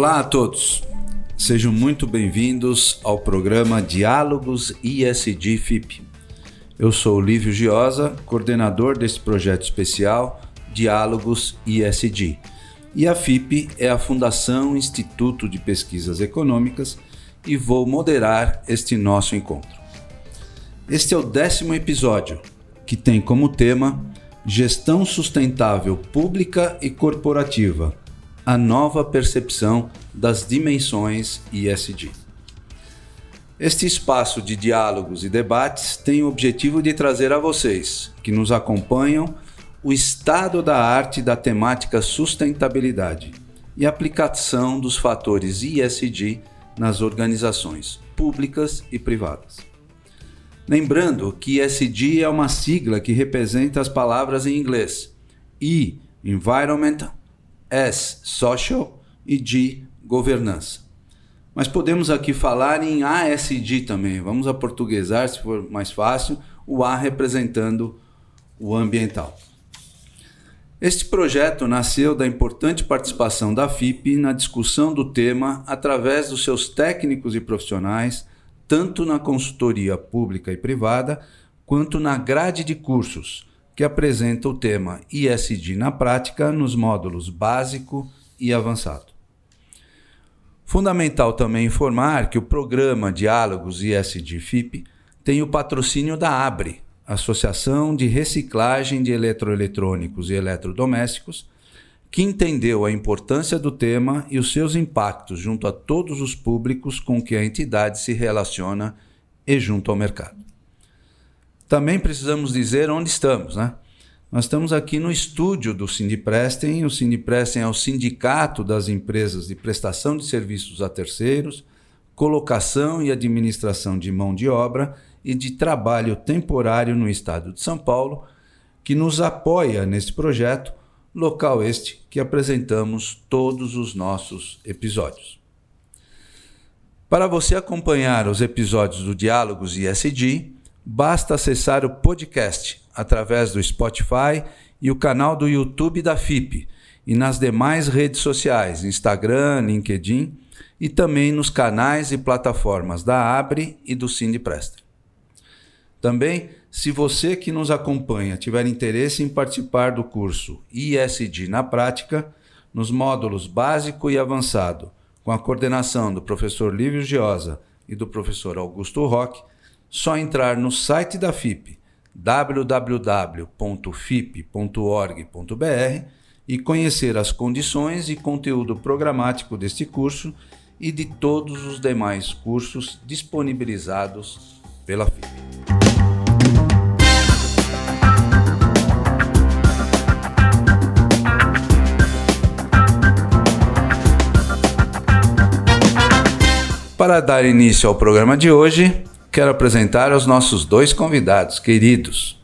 Olá a todos, sejam muito bem-vindos ao programa Diálogos ISD FIP. Eu sou Lívio Giosa, coordenador desse projeto especial Diálogos ISD. E a FIP é a Fundação Instituto de Pesquisas Econômicas e vou moderar este nosso encontro. Este é o décimo episódio, que tem como tema Gestão Sustentável Pública e Corporativa a nova percepção das dimensões ISD. Este espaço de diálogos e debates tem o objetivo de trazer a vocês, que nos acompanham, o estado da arte da temática sustentabilidade e aplicação dos fatores ISD nas organizações públicas e privadas. Lembrando que ISD é uma sigla que representa as palavras em inglês E, Environment, S, social e G, governança. Mas podemos aqui falar em ASD também. Vamos aportuguesar, se for mais fácil, o A representando o ambiental. Este projeto nasceu da importante participação da FIP na discussão do tema através dos seus técnicos e profissionais, tanto na consultoria pública e privada, quanto na grade de cursos, que apresenta o tema ISD na prática nos módulos básico e avançado. Fundamental também informar que o programa Diálogos ISD FIP tem o patrocínio da ABRE, Associação de Reciclagem de Eletroeletrônicos e Eletrodomésticos, que entendeu a importância do tema e os seus impactos junto a todos os públicos com que a entidade se relaciona e junto ao mercado também precisamos dizer onde estamos, né? Nós estamos aqui no estúdio do Sindiprestem. O Sindiprestem é o sindicato das empresas de prestação de serviços a terceiros, colocação e administração de mão de obra e de trabalho temporário no estado de São Paulo, que nos apoia nesse projeto, local este que apresentamos todos os nossos episódios. Para você acompanhar os episódios do Diálogos ISD, basta acessar o podcast através do Spotify e o canal do YouTube da FIP e nas demais redes sociais, Instagram, LinkedIn e também nos canais e plataformas da Abre e do Sindipresta. Também, se você que nos acompanha tiver interesse em participar do curso ISD na prática, nos módulos básico e avançado, com a coordenação do professor Lívio Giosa e do professor Augusto Roque, só entrar no site da FIP, www.fip.org.br, e conhecer as condições e conteúdo programático deste curso e de todos os demais cursos disponibilizados pela FIP. Para dar início ao programa de hoje, quero apresentar os nossos dois convidados queridos.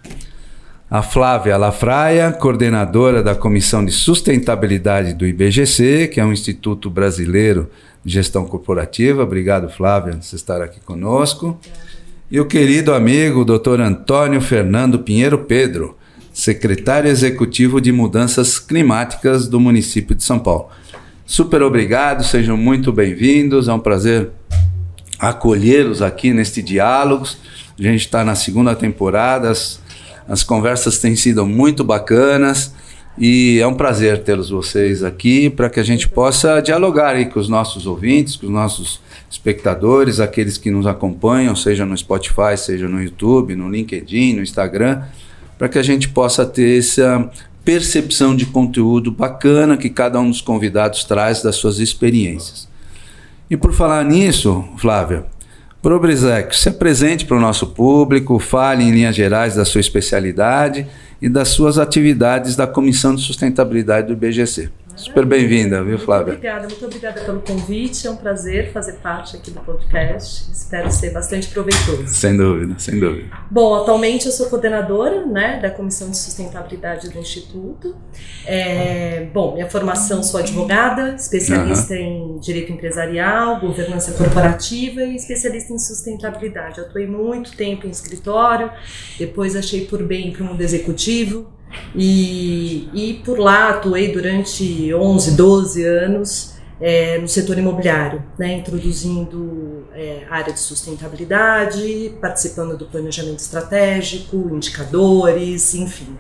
A Flávia Lafraia, coordenadora da Comissão de Sustentabilidade do IBGC, que é um Instituto Brasileiro de Gestão Corporativa. Obrigado, Flávia, por estar aqui conosco. E o querido amigo Dr. Antônio Fernando Pinheiro Pedro, secretário executivo de Mudanças Climáticas do município de São Paulo. Super obrigado, sejam muito bem-vindos. É um prazer acolhê-los aqui neste Diálogos. A gente está na segunda temporada, as, as conversas têm sido muito bacanas e é um prazer tê-los vocês aqui para que a gente possa dialogar com os nossos ouvintes, com os nossos espectadores, aqueles que nos acompanham, seja no Spotify, seja no YouTube, no LinkedIn, no Instagram, para que a gente possa ter essa percepção de conteúdo bacana que cada um dos convidados traz das suas experiências. E por falar nisso, Flávia, Probrizec, se apresente para o nosso público, fale em linhas gerais da sua especialidade e das suas atividades da Comissão de Sustentabilidade do IBGC. Super bem-vinda, viu, Flávia? Muito obrigada, muito obrigada pelo convite. É um prazer fazer parte aqui do podcast. Espero ser bastante proveitoso. Sem dúvida, sem dúvida. Bom, atualmente eu sou coordenadora né, da Comissão de Sustentabilidade do Instituto. É, bom, minha formação sou advogada, especialista uhum. em direito empresarial, governança corporativa e especialista em sustentabilidade. Atuei muito tempo em escritório, depois achei por bem para o mundo executivo, e, e por lá atuei durante 11, 12 anos é, no setor imobiliário, né, introduzindo é, área de sustentabilidade, participando do planejamento estratégico, indicadores, enfim,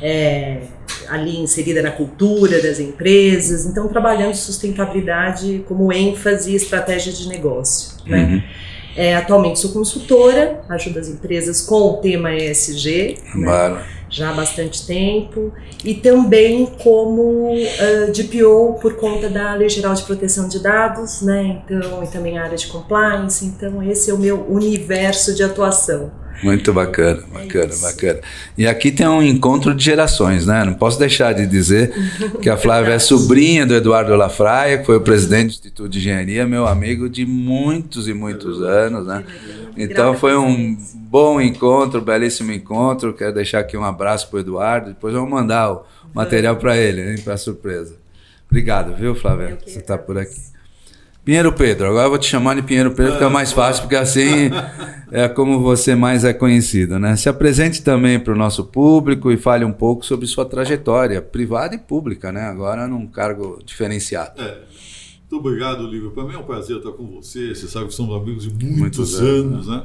é, ali inserida na cultura das empresas, então trabalhando sustentabilidade como ênfase e estratégia de negócio. Né? Uhum. É, atualmente sou consultora, ajudo as empresas com o tema ESG. Né? Já há bastante tempo, e também como uh, DPO por conta da Lei Geral de Proteção de Dados, né? Então, e também a área de compliance. Então, esse é o meu universo de atuação. Muito bacana, bacana, é bacana. E aqui tem um encontro de gerações, né? Não posso deixar de dizer que a Flávia é sobrinha do Eduardo Lafraia, que foi o presidente do Instituto de Engenharia, meu amigo de muitos e muitos anos, né? Então foi um bom encontro, belíssimo encontro. Quero deixar aqui um abraço para o Eduardo. Depois vamos mandar o material para ele, para surpresa. Obrigado, viu, Flávia? Você está por aqui. Pinheiro Pedro, agora eu vou te chamar de Pinheiro Pedro, fica mais fácil, porque assim é como você mais é conhecido, né? Se apresente também para o nosso público e fale um pouco sobre sua trajetória privada e pública, né? Agora num cargo diferenciado. É. Muito obrigado, Lívia. Para mim é um prazer estar com você. Você sabe que somos amigos de muitos, muitos anos, anos, né?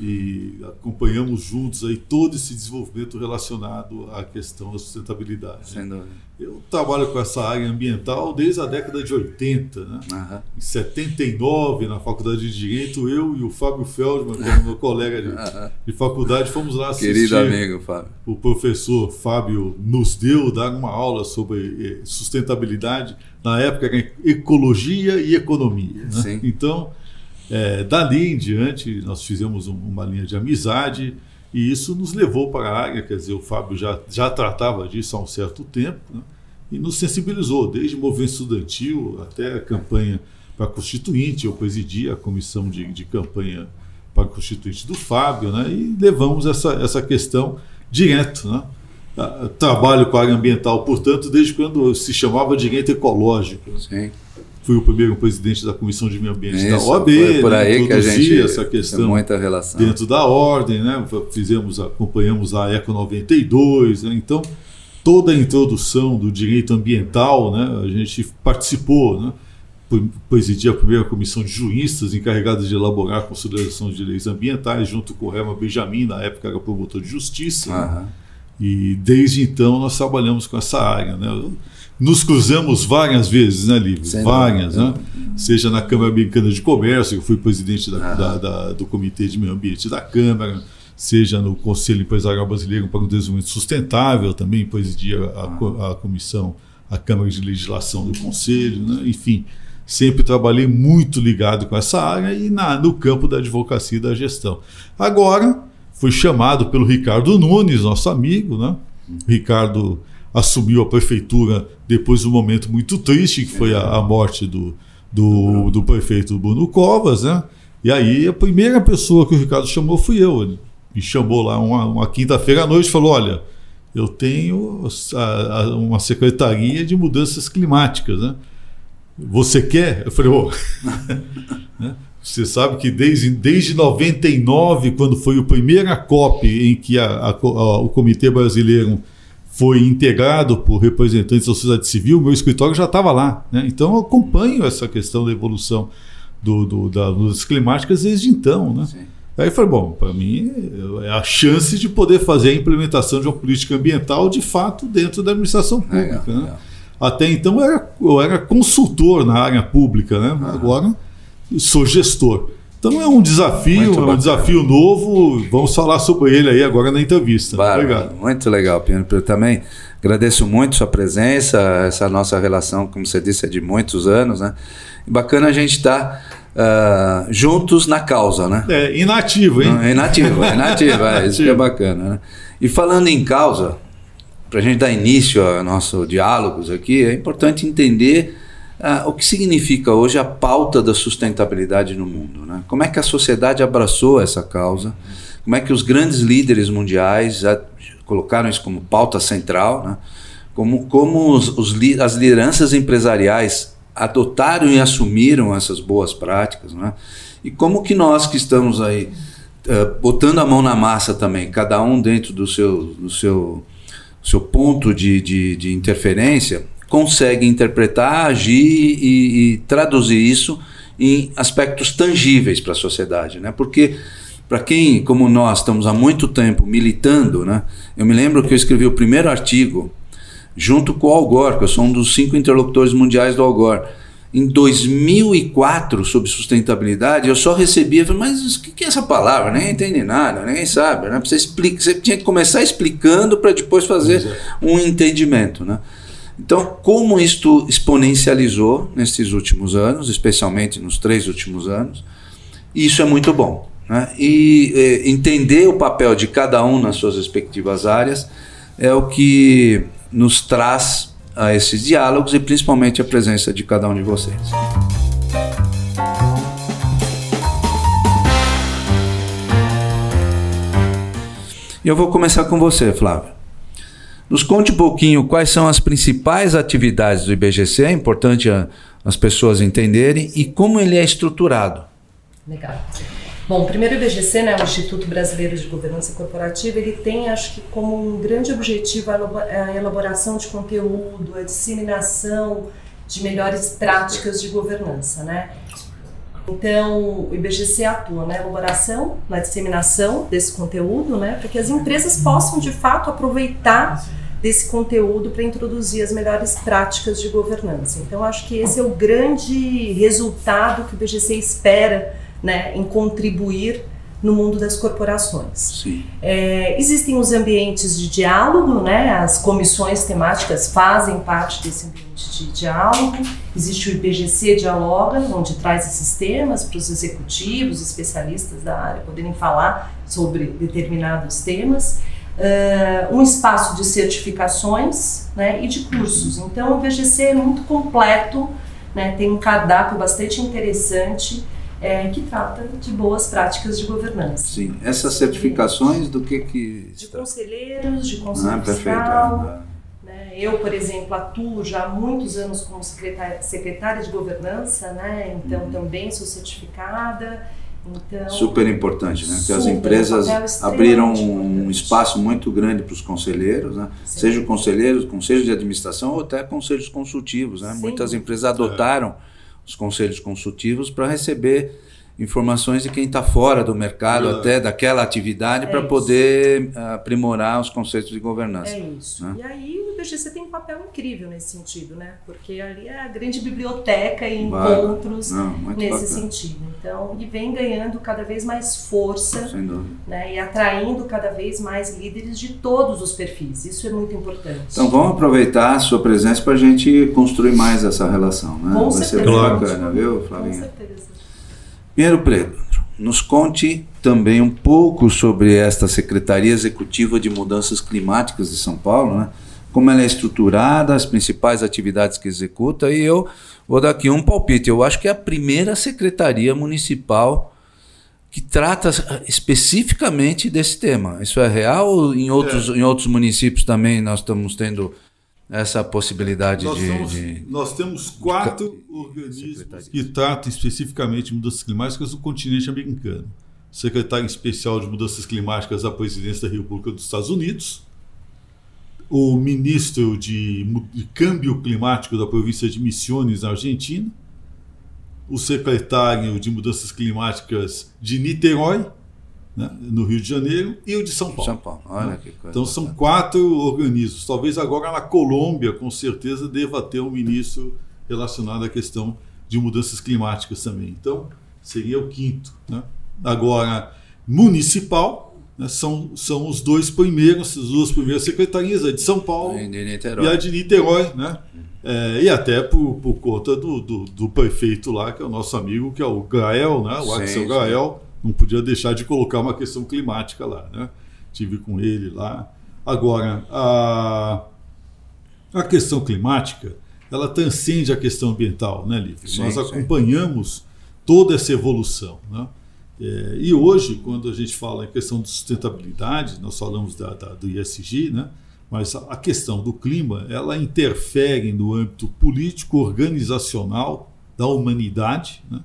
E acompanhamos juntos aí todo esse desenvolvimento relacionado à questão da sustentabilidade. Sem dúvida. Eu trabalho com essa área ambiental desde a década de 80. Né? Uhum. Em 79, na Faculdade de Direito, eu e o Fábio Feldman, que é meu colega de, uhum. de, faculdade, fomos lá assistir. Querido amigo, Fábio. O professor Fábio nos deu dar uma aula sobre eh, sustentabilidade. Na época era ecologia e economia. Né? Então, é, dali em diante, nós fizemos um, uma linha de amizade e isso nos levou para a área. Quer dizer, o Fábio já, já tratava disso há um certo tempo né, e nos sensibilizou, desde movimento estudantil até a campanha para constituinte. Eu presidi a comissão de, de campanha para constituinte do Fábio né, e levamos essa, essa questão direto. Né. Trabalho com a área ambiental, portanto, desde quando se chamava direito ecológico. Sim fui o primeiro presidente da Comissão de Meio Ambiente Isso, da OAB, foi por né, aí né, que a gente essa questão muita relação. dentro da ordem, né, fizemos, acompanhamos a Eco 92, né, então toda a introdução do direito ambiental, né, a gente participou, né, presidi a primeira comissão de juristas encarregados de elaborar a consideração de leis ambientais, junto com o Rema Benjamin, na época era promotor de justiça, uhum. né, e desde então nós trabalhamos com essa área, né, nos cruzamos várias vezes, né, Lívio? Sem várias, né? Seja na Câmara Americana de Comércio, eu fui presidente da, ah. da, da, do Comitê de Meio Ambiente da Câmara, seja no Conselho Empresarial Brasileiro para o Desenvolvimento Sustentável, também presidia a, ah. a comissão, a Câmara de Legislação do Conselho, né? enfim, sempre trabalhei muito ligado com essa área e na, no campo da advocacia e da gestão. Agora, fui chamado pelo Ricardo Nunes, nosso amigo, né? Hum. Ricardo assumiu a prefeitura depois de um momento muito triste, que foi a, a morte do, do, do, prefeito Bruno Covas, né? E aí a primeira pessoa que o Ricardo chamou fui eu. Ele me chamou lá uma, uma quinta-feira à noite e falou: olha, eu tenho a, a, uma secretaria de mudanças climáticas, né? Você quer? Eu falei, oh. Você sabe que desde, desde 99, quando foi o primeiro COP em que a, o Comitê Brasileiro foi integrado por representantes da sociedade civil, meu escritório já estava lá. Né? Então eu acompanho essa questão da evolução do, do, das climáticas desde então. Né? Aí eu falei, bom, para mim é a chance de poder fazer a implementação de uma política ambiental de fato dentro da administração pública. Né? Até então eu era, eu era consultor na área pública, né? agora sou gestor. Então é um desafio, é um desafio novo. Vamos falar sobre ele aí agora na entrevista. Claro, Obrigado. Muito legal, Pino. Eu também agradeço muito sua presença, essa nossa relação, como você disse, é de muitos anos, né? E bacana a gente estar tá, uh, juntos na causa, né? É, inativo, hein? Não, inativo, é inativo, é, isso que é bacana, né? E falando em causa, para a gente dar início ao nosso diálogos aqui, é importante entender ah, o que significa hoje a pauta da sustentabilidade no mundo? Né? Como é que a sociedade abraçou essa causa? Como é que os grandes líderes mundiais colocaram isso como pauta central? Né? Como, como os, os, as lideranças empresariais adotaram e assumiram essas boas práticas? Né? E como que nós que estamos aí uh, botando a mão na massa também, cada um dentro do seu, do seu, seu ponto de, de, de interferência, consegue interpretar, agir e, e traduzir isso em aspectos tangíveis para a sociedade, né? Porque para quem, como nós, estamos há muito tempo militando, né? Eu me lembro que eu escrevi o primeiro artigo junto com o Al Gore, que eu sou um dos cinco interlocutores mundiais do Al Gore. Em 2004, sobre sustentabilidade, eu só recebia, mas o que é essa palavra? Nem entendi nada, ninguém sabe. Né? Você, explica, você tinha que começar explicando para depois fazer é. um entendimento. Né? Então, como isto exponencializou nesses últimos anos, especialmente nos três últimos anos, isso é muito bom. Né? E eh, entender o papel de cada um nas suas respectivas áreas é o que nos traz a esses diálogos e principalmente a presença de cada um de vocês. E eu vou começar com você, Flávio. Nos conte um pouquinho quais são as principais atividades do IBGC, é importante a, as pessoas entenderem, e como ele é estruturado. Legal. Bom, primeiro o IBGC, né, o Instituto Brasileiro de Governança Corporativa, ele tem, acho que, como um grande objetivo a elaboração de conteúdo, a disseminação de melhores práticas de governança, né? Então, o IBGC atua na elaboração, na disseminação desse conteúdo, né, para que as empresas possam, de fato, aproveitar desse conteúdo para introduzir as melhores práticas de governança. Então, acho que esse é o grande resultado que o IBGC espera né, em contribuir no mundo das corporações. É, existem os ambientes de diálogo, né, as comissões temáticas fazem parte desse ambiente de diálogo. Existe o IPGC Dialoga, onde traz esses temas para os executivos, especialistas da área poderem falar sobre determinados temas. Uh, um espaço de certificações né, e de cursos. Então, o IPGC é muito completo, né, tem um cardápio bastante interessante é, que trata de boas práticas de governança. Sim, essas certificações do que que... De conselheiros, de conselho ah, fiscal. Né? Eu, por exemplo, atuo já há muitos anos como secretária, secretária de governança, né? então uhum. também sou certificada. Então, super importante, né? Porque as empresas abriram um espaço muito grande para os conselheiros, né? Seja conselheiros, conselhos de administração ou até conselhos consultivos, né? Muitas empresas adotaram é os conselhos consultivos para receber informações de quem está fora do mercado, é. até daquela atividade, é para poder aprimorar os conceitos de governança. É isso. Né? E aí o IBGC tem um papel incrível nesse sentido, né? Porque ali é a grande biblioteca e encontros Não, nesse bacana. sentido. Então, e vem ganhando cada vez mais força né? e atraindo cada vez mais líderes de todos os perfis. Isso é muito importante. Então vamos aproveitar a sua presença para a gente construir mais essa relação. Né? Com Vai certeza. ser bacana, viu, Flavinha? Com certeza. Pinheiro Preto, nos conte também um pouco sobre esta Secretaria Executiva de Mudanças Climáticas de São Paulo, né? como ela é estruturada, as principais atividades que executa, e eu vou dar aqui um palpite. Eu acho que é a primeira secretaria municipal que trata especificamente desse tema. Isso é real? Em outros, é. em outros municípios também nós estamos tendo essa possibilidade nós de, somos, de, Nós temos quatro organismos que tratam especificamente de mudanças climáticas. No continente americano. Secretário Especial de Mudanças Climáticas da Presidência da República dos Estados Unidos, o Ministro de, de Câmbio Climático da província de Misiones, na Argentina, o Secretário de Mudanças Climáticas de Niterói, né, no Rio de Janeiro, e o de São Paulo. São Paulo, olha que coisa. Então são quatro organismos. Talvez agora na Colômbia, com certeza, deva ter um ministro relacionado à questão de mudanças climáticas também. Então seria o quinto. Né? Agora, municipal, né, são, são os dois primeiros, as duas primeiras secretarias, a de São Paulo e a de Niterói. Né? É, e até por, por conta do, do, do, prefeito lá, que é o nosso amigo, que é o Gael, né? o sim, Axel Gael não podia deixar de colocar uma questão climática lá, né? Tive com ele lá. Agora, a, a questão climática, ela transcende a questão ambiental, né, Lívia? Sim, Nós acompanhamos sim. toda essa evolução, né? É, e hoje, quando a gente fala em questão de sustentabilidade, nós falamos da, da, do ISG, né? mas a questão do clima ela interfere no âmbito político organizacional da humanidade, né?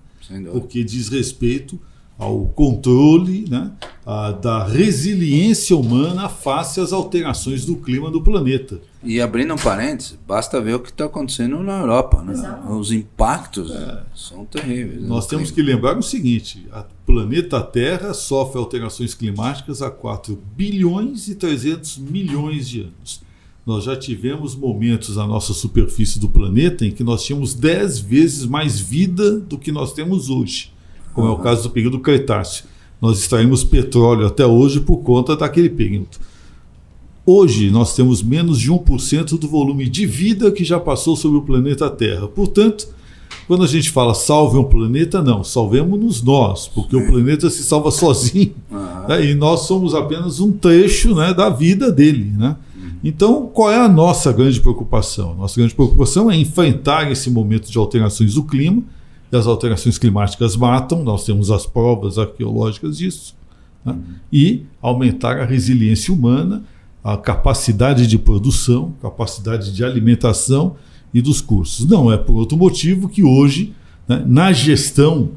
porque diz respeito ao controle, né, a, da resiliência humana face às alterações do clima do planeta. E abrindo um parênteses, basta ver o que está acontecendo na Europa. Né? Os impactos é. são terríveis. Né? Nós temos que lembrar o seguinte: o planeta Terra sofre alterações climáticas há 4 bilhões e 300 milhões de anos. Nós já tivemos momentos na nossa superfície do planeta em que nós tínhamos 10 vezes mais vida do que nós temos hoje, como uhum. é o caso do período Cretáceo nós extraímos petróleo até hoje por conta daquele período. Hoje nós temos menos de 1% do volume de vida que já passou sobre o planeta Terra. Portanto, quando a gente fala salve um planeta, não, salvemos-nos nós, porque o planeta se salva sozinho uhum. né, e nós somos apenas um trecho né, da vida dele. Né? Então, qual é a nossa grande preocupação? Nossa grande preocupação é enfrentar esse momento de alterações do clima as alterações climáticas matam, nós temos as provas arqueológicas disso, né? e aumentar a resiliência humana, a capacidade de produção, capacidade de alimentação e dos cursos. Não é por outro motivo que hoje, né, na gestão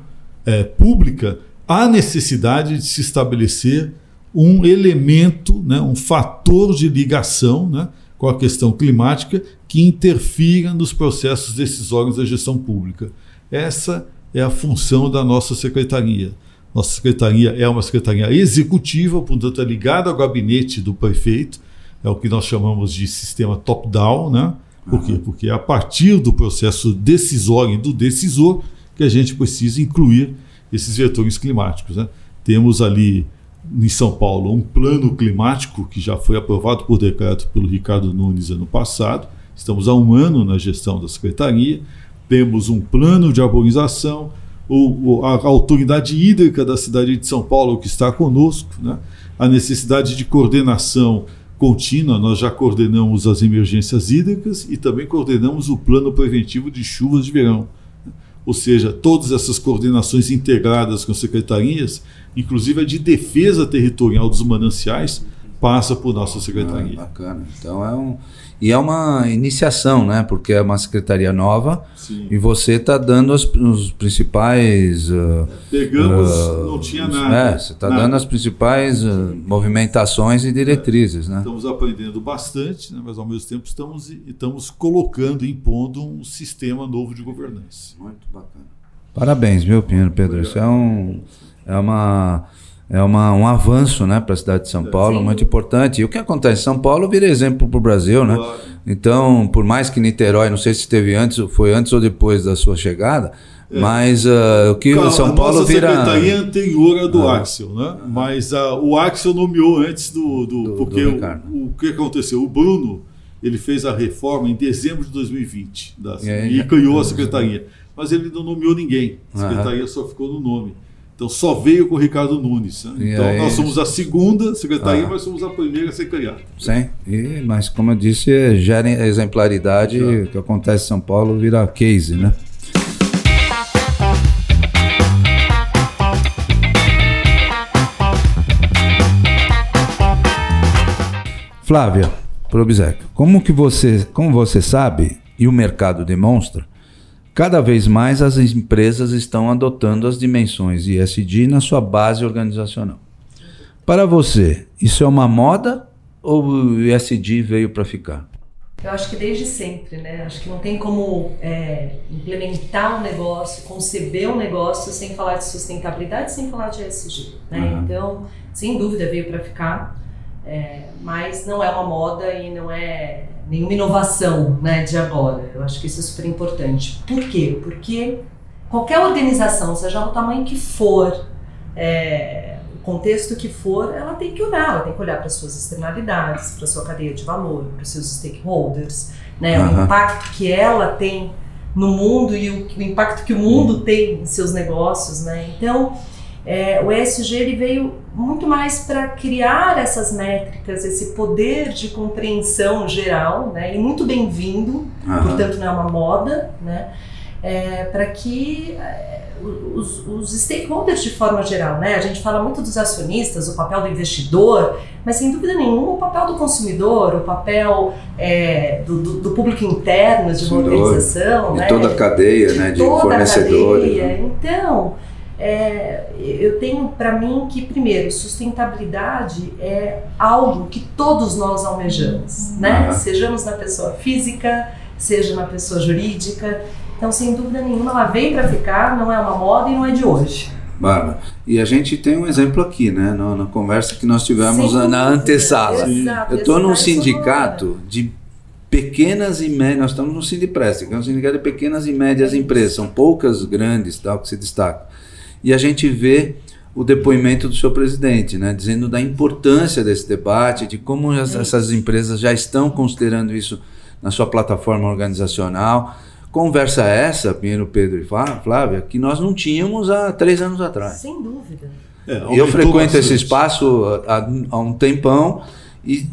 é, pública, há necessidade de se estabelecer um elemento, né, um fator de ligação né, com a questão climática que interfira nos processos decisórios da gestão pública. Essa é a função da nossa secretaria. Nossa secretaria é uma secretaria executiva, portanto, é ligada ao gabinete do prefeito, é o que nós chamamos de sistema top-down, né? Por quê? Porque é a partir do processo decisório e do decisor que a gente precisa incluir esses vetores climáticos. Né? Temos ali em São Paulo um plano climático que já foi aprovado por decreto pelo Ricardo Nunes ano passado. Estamos há um ano na gestão da secretaria temos um plano de arborização, o, a, autoridade hídrica da cidade de São Paulo que está conosco, né? a necessidade de coordenação contínua, nós já coordenamos as emergências hídricas e também coordenamos o plano preventivo de chuvas de verão. Ou seja, todas essas coordenações integradas com secretarias, inclusive a de defesa territorial dos mananciais, passa por nossa secretaria. Ah, bacana. Então é um e é uma iniciação, né? Porque é uma secretaria nova Sim. e você está dando as, os principais. Uh, Pegamos, uh, não tinha nada. É, você está dando as principais uh, movimentações e diretrizes, né? Estamos aprendendo bastante, né? mas ao mesmo tempo estamos, estamos colocando, impondo um sistema novo de governança. Muito bacana. Parabéns, viu, Pinheiro Pedro? Isso é, um, é uma é uma, um avanço né, para a cidade de São Paulo, Sim. muito importante. E o que acontece? São Paulo vira exemplo para o Brasil, né? Claro. Então, por mais que Niterói, não sei se teve antes, foi antes ou depois da sua chegada, é. mas uh, o que Calma, São Paulo vira. A secretaria anterior à do ah. Axel, né? Mas uh, o Axel nomeou antes do. do, do porque do o, o, que aconteceu? O Bruno ele fez a reforma em dezembro de 2020 da, e, e criou a secretaria. Mas ele não nomeou ninguém. A secretaria só ficou no nome. Então só veio com o Ricardo Nunes. Né? Então aí, nós somos a segunda secretaria, ah. mas somos a primeira a ser criada. Sim, e, mas como eu disse, gera exemplaridade, o que acontece em São Paulo vira case, né? Flávia, Probizek, como que você, como você sabe e o mercado demonstra, Cada vez mais as empresas estão adotando as dimensões ISD na sua base organizacional. Para você, isso é uma moda ou o ISD veio para ficar? Eu acho que desde sempre, né? Acho que não tem como é, implementar um negócio, conceber um negócio sem falar de sustentabilidade, sem falar de ESG. Né? Uhum. Então, sem dúvida veio para ficar, é, mas não é uma moda e não é nenhuma inovação né, de agora. Eu acho que isso é super importante. Por quê? Porque qualquer organização, seja o tamanho que for, é, o contexto que for, ela tem que olhar, ela tem que olhar para as suas externalidades, para a sua cadeia de valor, para os seus stakeholders, né, uhum. o impacto que ela tem no mundo e o, o impacto que o mundo uhum. tem em seus negócios. Né? Então, é, o ESG ele veio muito mais para criar essas métricas, esse poder de compreensão geral, né? E muito bem-vindo, uhum. portanto não é uma moda, né? É, para que é, os, os, stakeholders de forma geral, né? A gente fala muito dos acionistas, o papel do investidor, mas sem dúvida nenhuma o papel do consumidor, o papel é, do, do, do, público interno de uma organização, de né? toda a cadeia, né? De toda fornecedores. Né? Então é, eu tenho para mim que, primeiro, sustentabilidade é algo que todos nós almejamos, né? Uhum. Sejamos na pessoa física, seja na pessoa jurídica. Então, sem dúvida nenhuma, ela veio para ficar, não é uma moda e não é de hoje. Bárbara. E a gente tem um exemplo aqui, né? Na, na conversa que nós tivemos Sim, na antessala. Exato, eu estou num sindicato de pequenas e médias, nós estamos no Sindipresta, que é um sindicato de pequenas e médias empresas, são poucas grandes tal que se destacam. E a gente vê o depoimento do seu presidente, né, dizendo da importância desse debate, de como essas empresas já estão considerando isso na sua plataforma organizacional Conversa essa, Pinheiro, Pedro e Flávia, que nós não tínhamos há três anos atrás. Sem dúvida. É, eu frequento esse espaço há, há um tempão e,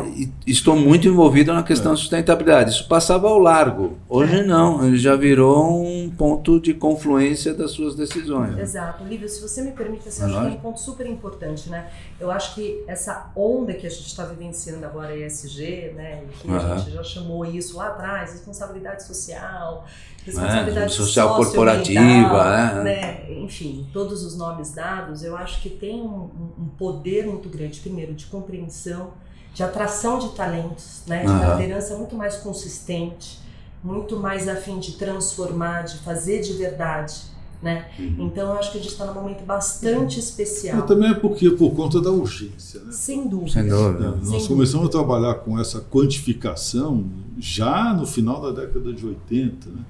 e, estou muito envolvido na questão é. da sustentabilidade. Isso passava ao largo. Hoje é. não, ele já virou um ponto de confluência das suas decisões. Exato. Lívia, se você me permite, assim, acho que é um ponto super importante. Né? Eu acho que essa onda que a gente está vivenciando agora, ESG, né, e que uhum. a gente já chamou isso lá atrás, responsabilidade social, responsabilidade é, social corporativa, né? né? enfim, todos os nomes dados, eu acho que tem um, um poder muito grande, primeiro, de compreensão de atração de talentos, né? de uma liderança muito mais consistente, muito mais a fim de transformar, de fazer de verdade. Né? Uhum. Então eu acho que a gente está num momento bastante especial. Mas também é porque por conta da urgência. Né? Sem dúvida. Sem dúvida. É, nós Sem começamos dúvida. a trabalhar com essa quantificação já no final da década de 80. Né?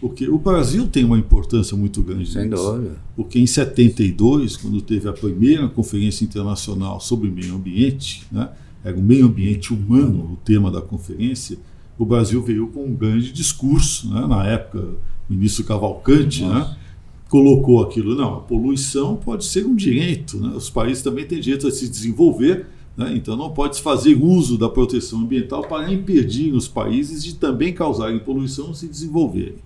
Porque o Brasil tem uma importância muito grande Sem nisso. dúvida. Porque em 72, quando teve a primeira conferência internacional sobre meio ambiente, né, era o meio ambiente humano, o tema da conferência, o Brasil veio com um grande discurso, né? na época, o ministro Cavalcante, né? colocou aquilo, não, a poluição pode ser um direito, né? os países também têm direito a se desenvolver, né? então não pode se fazer uso da proteção ambiental para impedir os países de também causarem poluição e se desenvolverem.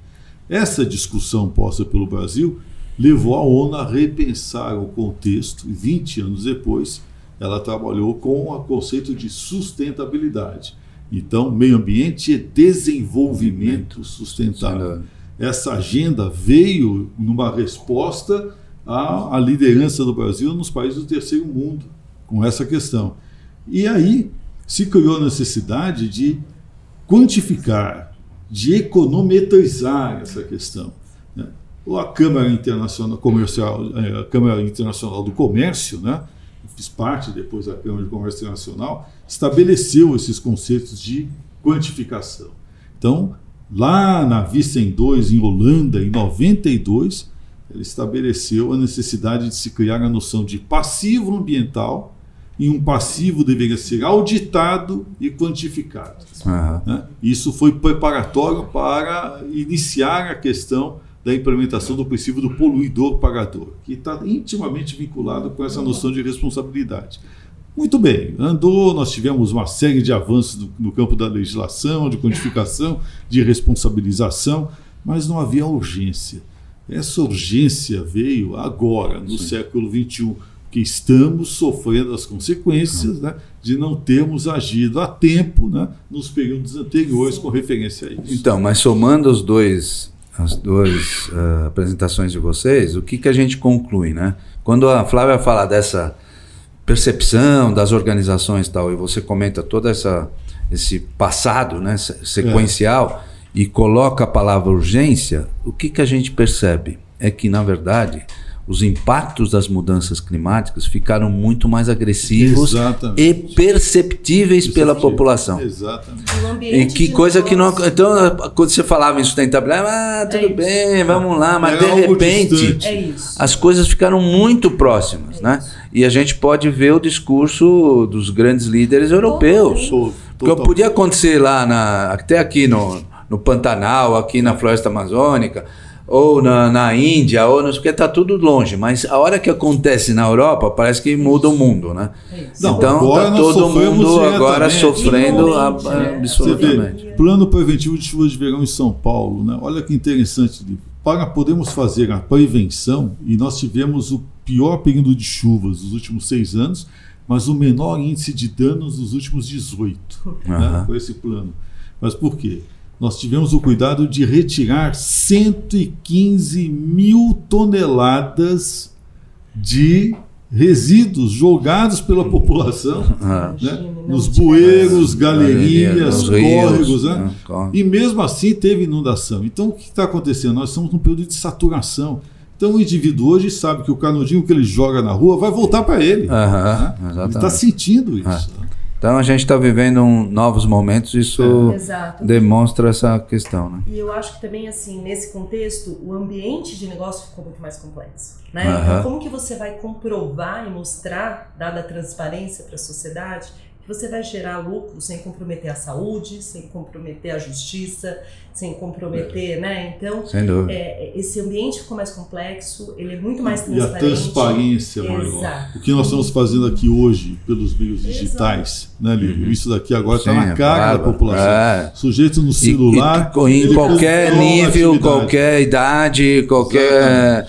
Essa discussão posta pelo Brasil levou a ONU a repensar o contexto e 20 anos depois ela trabalhou com o conceito de sustentabilidade. Então, meio ambiente é desenvolvimento sustentável. Essa agenda veio numa resposta à, à liderança do Brasil nos países do terceiro mundo com essa questão. E aí se criou a necessidade de quantificar, de econometrizar essa questão. Né? A Câmara Internacional Comercial, é, a Câmara Internacional do Comércio, né? Fiz parte depois da Câmara de Comércio Internacional, estabeleceu esses conceitos de quantificação. Então, lá na Vicen 2, em Holanda, em 92, ele estabeleceu a necessidade de se criar a noção de passivo ambiental e um passivo deveria ser auditado e quantificado. Uhum. Né? Isso foi preparatório para iniciar a questão da implementação do princípio do poluidor pagador, que está intimamente vinculado com essa noção de responsabilidade. Muito bem, andou, nós tivemos uma série de avanços no, no campo da legislação, de codificação, de responsabilização, mas não havia urgência. Essa urgência veio agora, no Sim. século XXI, que estamos sofrendo as consequências né, de não termos agido a tempo né, nos períodos anteriores com referência a isso. Então, mas somando os dois as duas uh, apresentações de vocês, o que, que a gente conclui, né? Quando a Flávia fala dessa percepção das organizações e tal, e você comenta todo essa, esse passado né, sequencial é. e coloca a palavra urgência, o que, que a gente percebe? É que, na verdade, os impactos das mudanças climáticas ficaram muito mais agressivos Exatamente. e perceptíveis pela população. Exatamente. E que coisa que não. Então, quando você falava em sustentabilidade, ah, tudo é bem, vamos lá, mas é de repente é as coisas ficaram muito próximas, é né? E a gente pode ver o discurso dos grandes líderes europeus. Porque podia acontecer lá, na, até aqui no, no Pantanal, aqui na floresta amazônica ou na, na Índia, ou não sei o que, está tudo longe. Mas a hora que acontece na Europa, parece que muda o mundo, né? Não, então está todo mundo agora sofrendo né? absolutamente. Vê, plano preventivo de chuvas de verão em São Paulo, né? Olha que interessante. Para podermos fazer a prevenção, e nós tivemos o pior período de chuvas dos últimos seis anos, mas o menor índice de danos nos últimos 18, uhum. né, com esse plano. Mas por quê? Nós tivemos o cuidado de retirar 115 mil toneladas de resíduos jogados pela população Ah. né? nos bueiros, galerias, rios, córregos. Né? né? E mesmo assim teve inundação. Então o que está acontecendo? Nós estamos num período de saturação. Então o indivíduo hoje sabe que o canudinho que ele joga na rua vai voltar para ele. Aham, Ele está sentindo isso. Então a gente está vivendo um- novos momentos, isso Exato. demonstra essa questão, né? E eu acho que também, assim, nesse contexto, o ambiente de negócio ficou muito mais complexo. Né? Aham. Então, como que você vai comprovar e mostrar, dada a transparência para a sociedade, você vai gerar lucro sem comprometer a saúde, sem comprometer a justiça, sem comprometer, né? Então, Sem dúvida. é, esse ambiente ficou mais complexo, ele é muito mais E a transparente. transparência maior. Exato. O que nós estamos fazendo aqui hoje pelos meios digitais, né, Lívio? Isso daqui agora está na é cara da população. É. Sujeito no E- celular. e, em ele qualquer nível, qualquer idade, qualquer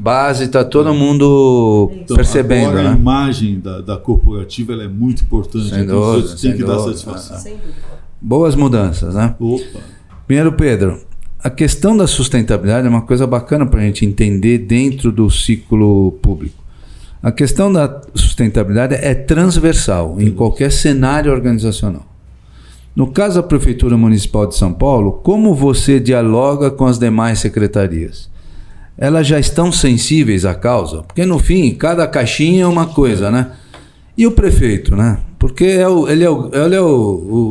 base, está todo mundo Então, percebendo, agora a né? imagem da, da corporativa é muito importante. Sem então, dúvida, você tem que dar dúvida. satisfação. Sem dúvida. Boas mudanças, né? Opa. Primeiro, Pedro, a questão da sustentabilidade é uma coisa bacana para a gente entender dentro do ciclo público. A questão da sustentabilidade é transversal em qualquer cenário organizacional. No caso da Prefeitura Municipal de São Paulo, como você dialoga com as demais secretarias? Elas já estão sensíveis à causa? Porque no fim, cada caixinha é uma coisa, né? E o prefeito, né? Porque é o, ele é, o, ele é o,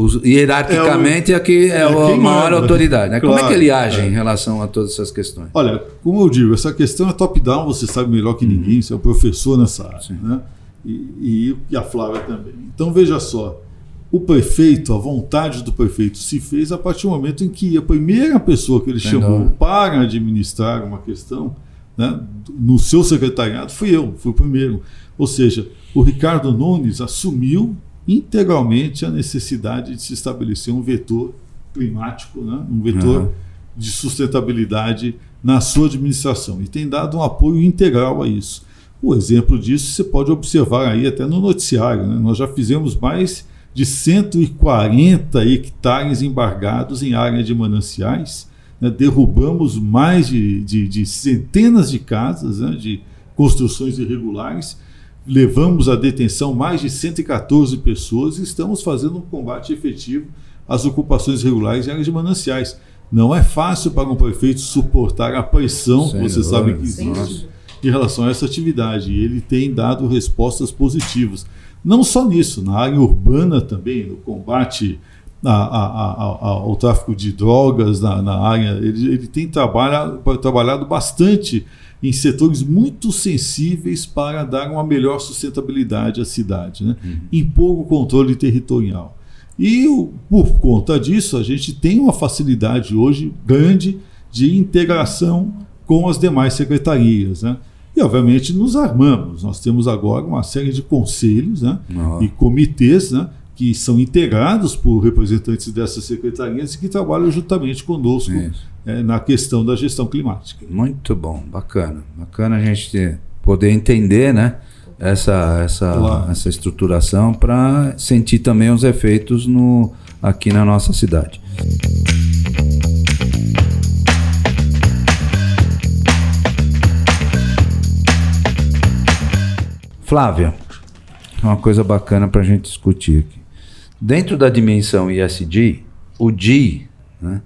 o- hierarquicamente aqui é, é a quem maior autoridade. Né? Como é que Claro, ele age é. em relação a todas essas questões? Olha, como eu digo, essa questão é top-down, você sabe melhor que ninguém, você é o professor nessa área. Sim. Né? E, e- e a Flávia também. Então veja só, o prefeito, a vontade do prefeito se fez a partir do momento em que a primeira pessoa que ele Sem chamou para administrar uma questão né, no seu secretariado fui eu, fui o primeiro. Ou seja, o Ricardo Nunes assumiu integralmente a necessidade de se estabelecer um vetor climático, né, um vetor Uhum. de sustentabilidade na sua administração e tem dado um apoio integral a isso. O exemplo disso você pode observar aí até no noticiário. né? Nós já fizemos mais de 140 hectares embargados em área de mananciais, né? derrubamos mais de, de- de centenas de casas, né? de construções irregulares, levamos à detenção mais de 114 pessoas e estamos fazendo um combate efetivo às ocupações irregulares em áreas de mananciais. Não é fácil para um prefeito suportar a pressão, Sem você sabe que existe. Em relação a essa atividade. E ele tem dado respostas positivas. Não só nisso, na área urbana também, no combate a- a- a- ao tráfico de drogas na, na área, ele, ele tem trabalhado, trabalhado bastante em setores muito sensíveis para dar uma melhor sustentabilidade à cidade, né? impor o controle territorial. E por conta disso, a gente tem uma facilidade hoje grande de integração com as demais secretarias. Né? E, obviamente, nos armamos. Nós temos agora uma série de conselhos né? E comitês né? que são integrados por representantes dessas secretarias e que trabalham juntamente conosco eh, na questão da gestão climática. Muito bom, bacana. Bacana a gente poder entender, né? Essa, essa, Claro. essa estruturação para sentir também os efeitos no, aqui na nossa cidade. Flávia, uma coisa bacana para a gente discutir aqui. Dentro da dimensão ISD, o D, né,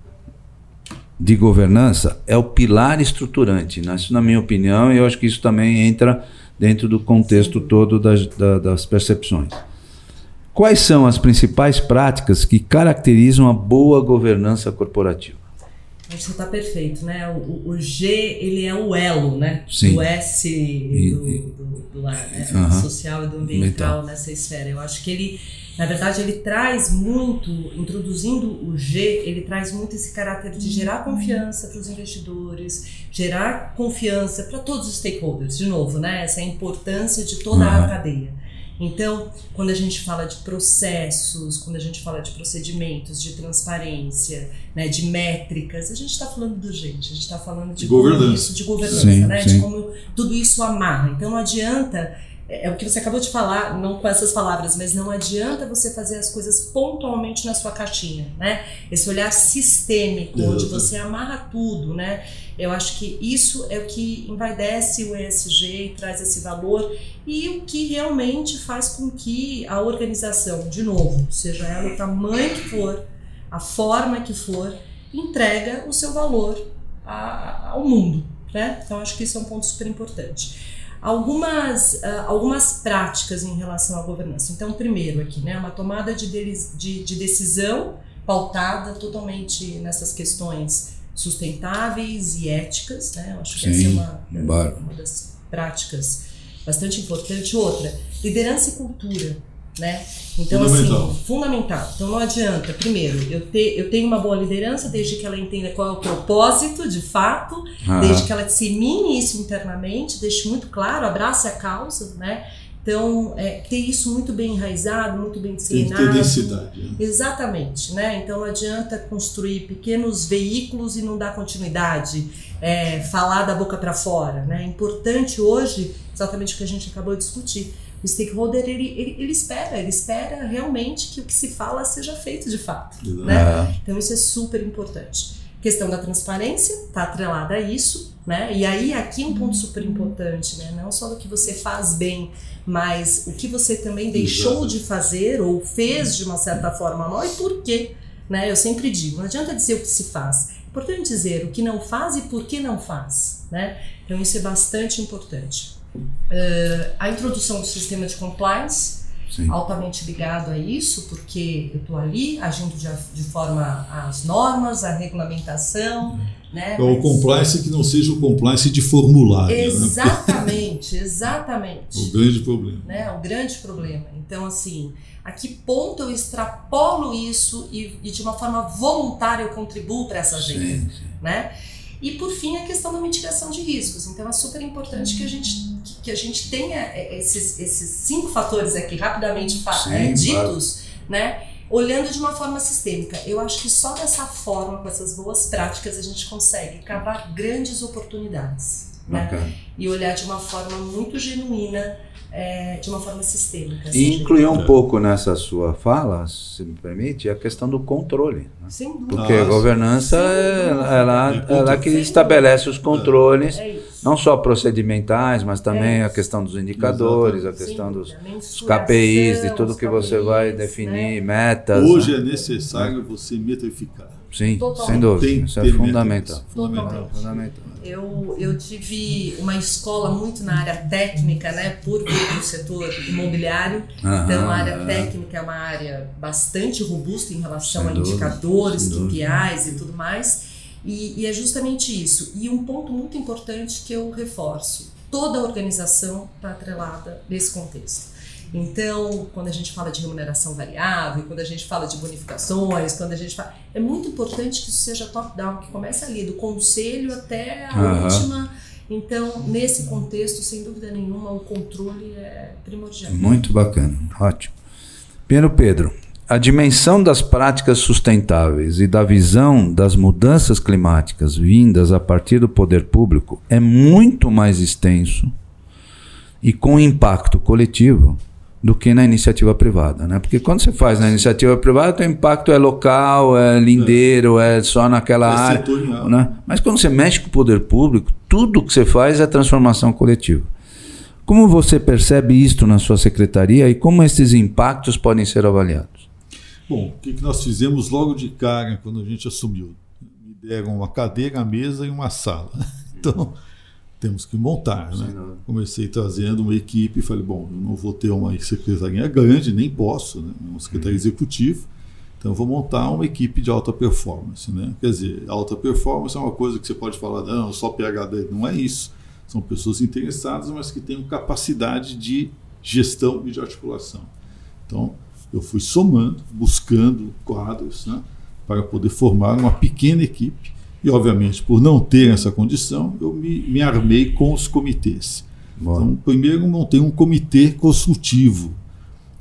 de governança é o pilar estruturante. Né? Isso, na minha opinião, e eu acho que isso também entra dentro do contexto todo das, da- das percepções. Quais são as principais práticas que caracterizam a boa governança corporativa? Acho que você está perfeito, né? O, o- o G, ele é o elo, né? Sim. Do S do, do, do ar, né? Aham. Do social e do ambiental nessa esfera. Eu acho que ele, na verdade, ele traz muito, introduzindo o G, ele traz muito esse caráter de gerar confiança para os investidores, gerar confiança para todos os stakeholders, de novo, né? Essa importância de toda Aham. a cadeia. Então, quando a gente fala de processos, quando a gente fala de procedimentos, de transparência, né, de métricas, a gente está falando do gente, a gente está falando de Governança. como isso, de governança, Sim, né, sim. de como tudo isso amarra. Então, não adianta é o que você acabou de falar, não com essas palavras, mas não adianta você fazer as coisas pontualmente na sua caixinha, né? Esse olhar sistêmico, Deus onde você amarra tudo, né? Eu acho que isso é o que envaidece o ESG e traz esse valor e o que realmente faz com que a organização, de novo, seja ela o tamanho que for, a forma que for, entrega o seu valor a, ao mundo. Né? Então, acho que isso é um ponto super importante. Algumas, uh, algumas práticas em relação à governança. Então, primeiro aqui, né, uma tomada de, de, de decisão pautada totalmente nessas questões sustentáveis e éticas. Né? Eu acho que Sim, essa é uma, uma das práticas bastante importante. Outra, liderança e cultura né? Então, fundamental. assim, fundamental. Então, não adianta, primeiro, eu, ter, eu tenho uma boa liderança desde que ela entenda qual é o propósito, de fato, desde que ela dissemine isso internamente, deixe muito claro, abrace a causa, né? Então, é, ter isso muito bem enraizado, muito bem disseminado. Tem que ter densidade. Né? Exatamente, né? Então, não adianta construir pequenos veículos e não dar continuidade, é, falar da boca para fora, né? É importante hoje, exatamente o que a gente acabou de discutir, o stakeholder ele, ele, ele, espera, ele espera realmente que o que se fala seja feito de fato. Né? É. Então isso é super importante. Questão da transparência está atrelada a isso, né? E aí aqui um ponto super importante, né? Não só do que você faz bem, mas o que você também deixou de fazer ou fez de uma certa forma mal e por quê, né? Eu sempre digo, não adianta dizer o que se faz, é importante dizer o que não faz e por que não faz, né? Então isso é bastante importante. Uh, a introdução do sistema de compliance, Sim. altamente ligado a isso, porque eu estou ali agindo de, de, forma às normas, à regulamentação. Né? É o compliance que não seja o compliance de formulário. Né? Exatamente, né? exatamente. o grande problema. Né? O grande problema. Então, assim, a que ponto eu extrapolo isso e, e de uma forma voluntária eu contribuo para essa agenda? Né? E por fim a questão da mitigação de riscos. Então é super importante que a gente, que a gente tenha é, esses, esses cinco fatores aqui rapidamente Sim, é, ditos, claro. né? Olhando de uma forma sistêmica. Eu acho que só dessa forma, com essas boas práticas, a gente consegue cavar grandes oportunidades. Né? E olhar de uma forma muito genuína é, de uma forma sistêmica. E incluir um pouco nessa sua fala, se me permite, a questão do controle. Né? Sem dúvida. Porque a governança, é, ela, ela que estabelece os controles, é não só procedimentais, mas também é a questão dos indicadores, a questão dos, dos KPIs, de tudo que você vai definir, né? metas. Hoje né? é necessário você metrificar. Sim, Totalmente. sem dúvida. Tem, isso é fundamental. fundamental. fundamental. Eu, eu tive uma escola muito na área técnica, né, por do setor imobiliário. Aham, então, a área técnica é uma área bastante robusta em relação a indicadores, KPIs e tudo mais. E, e é justamente isso. E um ponto muito importante que eu reforço: toda a organização está atrelada nesse contexto. Então, quando a gente fala de remuneração variável, quando a gente fala de bonificações, quando a gente fala. É muito importante que isso seja top-down, que comece ali, do conselho até a uhum. última. Então, nesse contexto, sem dúvida nenhuma, o controle é primordial. Muito bacana, ótimo. Pedro Pedro, a dimensão das práticas sustentáveis e da visão das mudanças climáticas vindas a partir do poder público é muito mais extenso e com impacto coletivo do que na iniciativa privada, né? Porque quando você faz na iniciativa privada, o impacto é local, é lindeiro, é, é só naquela é área, né? Mas quando você mexe com o poder público, tudo que você faz é transformação coletiva. Como você percebe isto na sua secretaria e como esses impactos podem ser avaliados? Bom, o que nós fizemos logo de cara quando a gente assumiu? Me deram uma cadeira, a mesa e uma sala. Então, temos que montar. Né? Comecei trazendo uma equipe e falei, bom, eu não vou ter uma secretaria grande, nem posso, né? uma secretaria uhum. executiva, então vou montar uma equipe de alta performance. Né? Quer dizer, alta performance é uma coisa que você pode falar, não, só PHD, não é isso. São pessoas interessadas, mas que têm capacidade de gestão e de articulação. Então, eu fui somando, buscando quadros né, para poder formar uma pequena equipe e, obviamente, por não ter essa condição, eu me, me armei com os comitês. Bom. Então, primeiro, montei um comitê consultivo.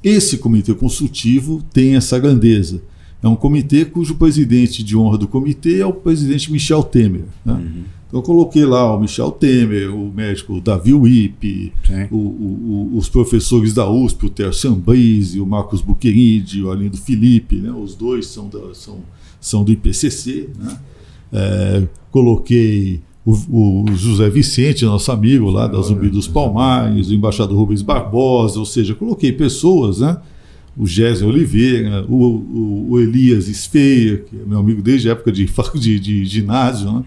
Esse comitê consultivo tem essa grandeza. É um comitê cujo presidente de honra do comitê é o presidente Michel Temer. Né? Uhum. Então eu coloquei lá o Michel Temer, o médico Davi o, o, os professores da USP, o Tercio Ambrise, o Marcos Buqueride, o Alindo Felipe, né? os dois são, da, são, são do IPCC. Né? É, coloquei o, o, José Vicente, nosso amigo lá da Zumbi dos Palmares, o embaixador Rubens Barbosa, ou seja, coloquei pessoas, né? o Gésio Oliveira, o, o, o, Elias Esfeia, que é meu amigo desde a época de, de, de ginásio, né?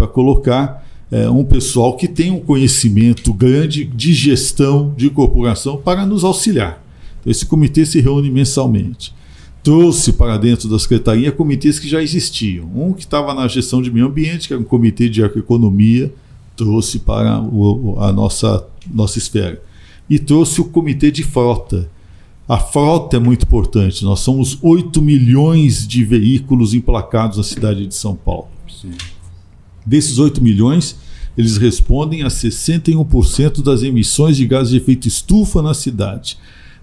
Para colocar é, um pessoal que tem um conhecimento grande de gestão de corporação para nos auxiliar. Então, esse comitê se reúne mensalmente. Trouxe para dentro da secretaria comitês que já existiam. Um que estava na gestão de meio ambiente, que era um comitê de economia, trouxe para o, a nossa, nossa esfera. E trouxe o comitê de frota. A frota é muito importante. Nós somos 8 milhões de veículos emplacados na cidade de São Paulo. Sim. Desses 8 milhões, eles respondem a 61% das emissões de gases de efeito estufa na cidade.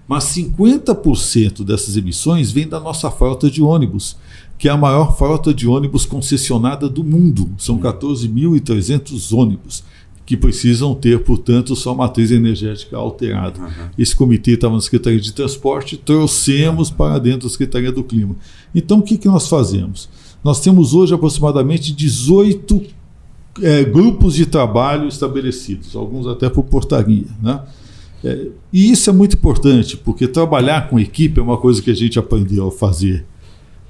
Mas 50% dessas emissões vêm da nossa frota de ônibus, que é a maior frota de ônibus concessionada do mundo. São 14.300 ônibus que precisam ter, portanto, sua matriz energética alterada. Uhum. Esse comitê estava na Secretaria de Transporte, trouxemos para dentro da Secretaria do Clima. Então, o que, que nós fazemos? Nós temos hoje aproximadamente 18 é, grupos de trabalho estabelecidos, alguns até por portaria. Né? É, e isso é muito importante, porque trabalhar com equipe é uma coisa que a gente aprendeu a fazer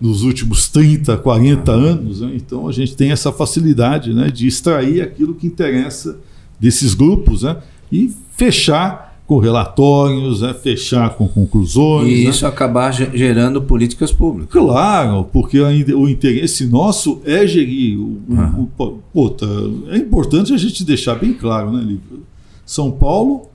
nos últimos 30, 40 anos. Né? Então a gente tem essa facilidade né, de extrair aquilo que interessa desses grupos né, e fechar com relatórios, né, fechar com conclusões. E né? isso acabar gerando políticas públicas. Claro, porque o interesse nosso é gerir. O, uhum. o, o, tá, é importante a gente deixar bem claro, né, Lívia? São Paulo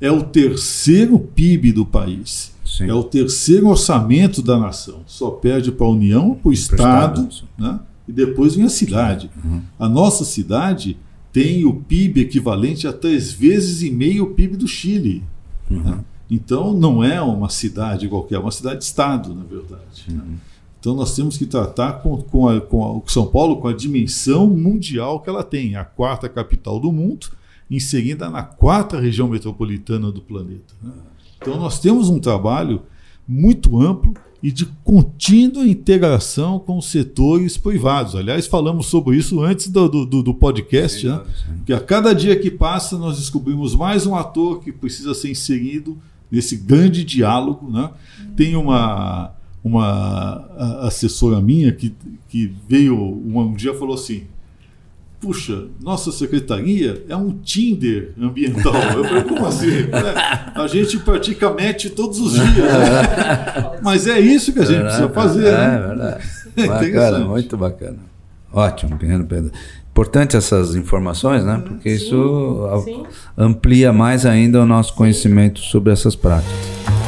é o terceiro PIB do país. Sim. É o terceiro orçamento da nação. Só perde para a União, para o Estado, Estado né? e depois vem a cidade. Uhum. A nossa cidade tem o PIB equivalente a três vezes e meio o PIB do Chile. Uhum. Né? Então não é uma cidade qualquer, é uma cidade-estado, na verdade. Né? Uhum. Né? Então nós temos que tratar com, com, a, com a, São Paulo com a dimensão mundial que ela tem, a quarta capital do mundo, inserida na quarta região metropolitana do planeta. Né? Então nós temos um trabalho muito amplo e de contínua integração com os setores privados. Aliás, falamos sobre isso antes do, do, do podcast, né? Que a cada dia que passa nós descobrimos mais um ator que precisa ser inserido nesse grande diálogo. Né? Tem uma, uma assessora minha que, que veio um, um dia falou assim: puxa, nossa secretaria é um Tinder ambiental. Eu falei, como assim? É, a gente pratica match todos os dias. Né? Mas é isso que a gente precisa fazer. É, né? verdade. É bacana, muito bacana. Ótimo, Pedro Pedro. Importante essas informações, né? Porque sim, isso sim. amplia mais ainda o nosso conhecimento sobre essas práticas.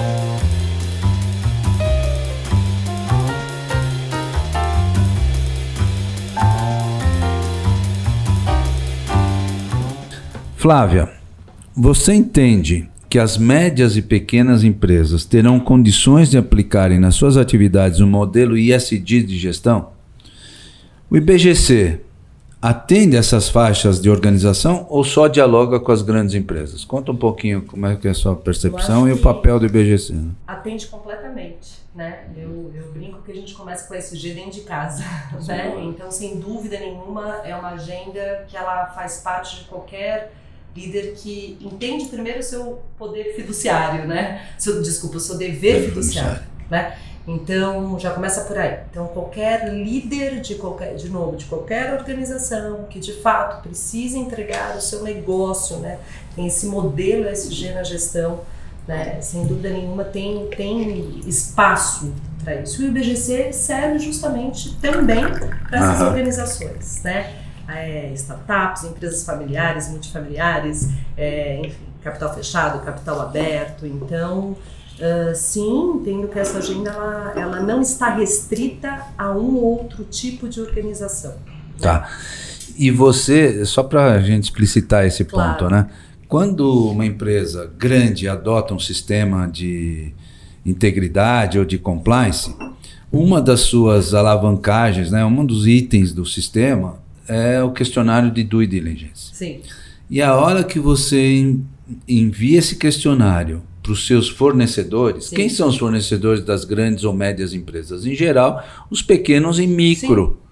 Flávia, você entende que as médias e pequenas empresas terão condições de aplicarem nas suas atividades o um modelo ISD de gestão? O IBGC atende essas faixas de organização ou só dialoga com as grandes empresas? Conta um pouquinho como é que é a sua percepção e o papel do IBGC. Né? Atende completamente. Né? Eu, eu, brinco que a gente começa com esse G dentro de casa, né? Então, sem dúvida nenhuma, é uma agenda que ela faz parte de qualquer líder que entende primeiro o seu poder fiduciário, né? Seu, desculpa, o seu dever fiduciário, né? Então já começa por aí. Então qualquer líder de qualquer, de novo, de qualquer organização que de fato precisa entregar o seu negócio, né? Tem esse modelo SG na gestão, né? Sem dúvida nenhuma tem tem espaço para isso. E o IBGC serve justamente também para essas uhum. organizações, né? É, startups, empresas familiares, multifamiliares, é, enfim, capital fechado, capital aberto. Então, uh, sim, entendo que essa agenda ela, ela não está restrita a um ou outro tipo de organização. Tá. E você, só para a gente explicitar esse claro. ponto, né? Quando uma empresa grande adota um sistema de integridade ou de compliance, uma das suas alavancagens, né, um dos itens do sistema é o questionário de due diligence. Sim. E a hora que você envia esse questionário para os seus fornecedores, Sim. quem são os fornecedores das grandes ou médias empresas? Em geral, os pequenos e micro. Sim.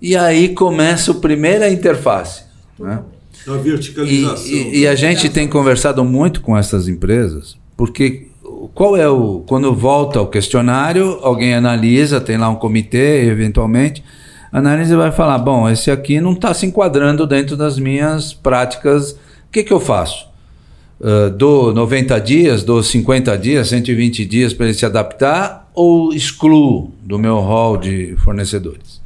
E aí começa a primeira interface. Né? A verticalização. E, e, e, a gente tem conversado muito com essas empresas, porque qual é o. Quando volta o questionário, alguém analisa, tem lá um comitê, eventualmente, analisa e vai falar: bom, esse aqui não está se enquadrando dentro das minhas práticas, o que, que eu faço? Uh, dou 90 dias, dou 50 dias, 120 dias para ele se adaptar ou excluo do meu hall de fornecedores?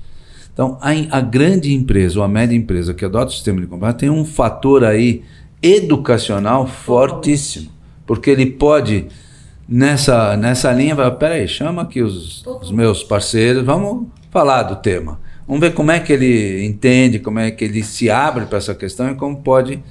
Então, a, a, grande empresa ou a média empresa que adota o sistema de compra tem um fator aí educacional fortíssimo, porque ele pode nessa, nessa linha, peraí, chama aqui os, os meus parceiros, vamos falar do tema. Vamos ver como é que ele entende, como é que ele se abre para essa questão e como pode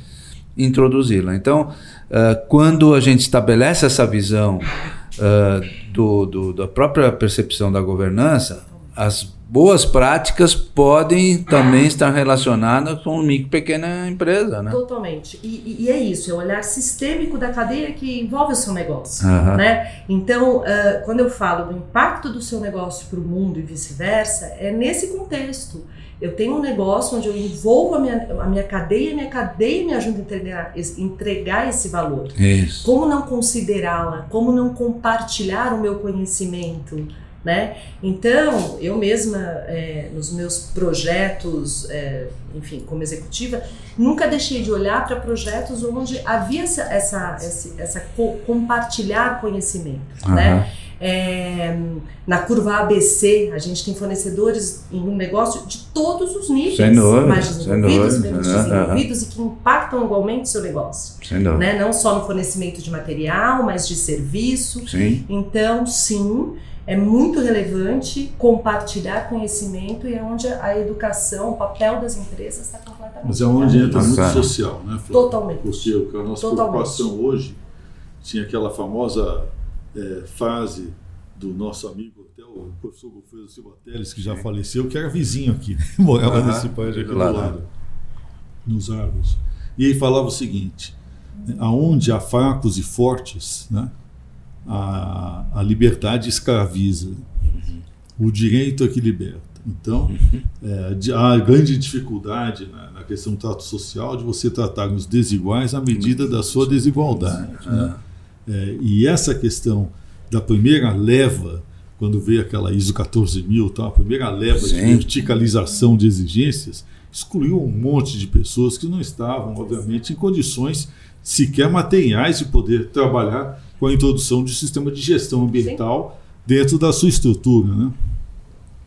introduzi-la. Então, uh, quando a gente estabelece essa visão uh, do, do, da própria percepção da governança, as boas práticas podem também estar relacionadas com micro e pequena empresa, né? Totalmente. E, e, é isso, é o olhar sistêmico da cadeia que envolve o seu negócio, uhum. né? Então, uh, quando eu falo do impacto do seu negócio para o mundo e vice-versa, é nesse contexto. Eu tenho um negócio onde eu envolvo a minha, a minha cadeia, a minha cadeia me ajuda a entregar, entregar esse valor. Isso. Como não considerá-la? Como não compartilhar o meu conhecimento? Né? Então, eu mesma, é, nos meus projetos, é, enfim, como executiva, nunca deixei de olhar para projetos onde havia essa, essa, essa, essa co compartilhar conhecimento. Uhum. Né? É, na curva ABC, a gente tem fornecedores em um negócio de todos os níveis, dúvida, mais desenvolvidos, menos desenvolvidos, e que impactam igualmente o seu negócio. Né? Não só no fornecimento de material, mas de serviço. Sim. Então, sim é muito relevante compartilhar conhecimento e é onde a educação, o papel das empresas está completamente. Mas é onde entra muito social, né? Totalmente. Porque a nossa Totalmente. preocupação hoje tinha aquela famosa é, fase do nosso amigo até o professor Gofredo Silva Teles, que já faleceu, que era vizinho aqui, morava uhum. nesse prédio aqui do lado, nos árvores. E ele falava o seguinte: aonde há fracos e fortes, né? A, a liberdade escraviza, uhum. o direito é que liberta. Então, uhum. é, há grande dificuldade na, na, questão do trato social de você tratar os desiguais à medida da sua desigualdade. Né? É, e essa questão da primeira leva, quando veio aquela ISO 14000, tá, a primeira leva Sim. de verticalização de exigências, excluiu um monte de pessoas que não estavam, obviamente, em condições sequer materiais de poder trabalhar com a introdução de sistema de gestão ambiental Sim. dentro da sua estrutura. Né?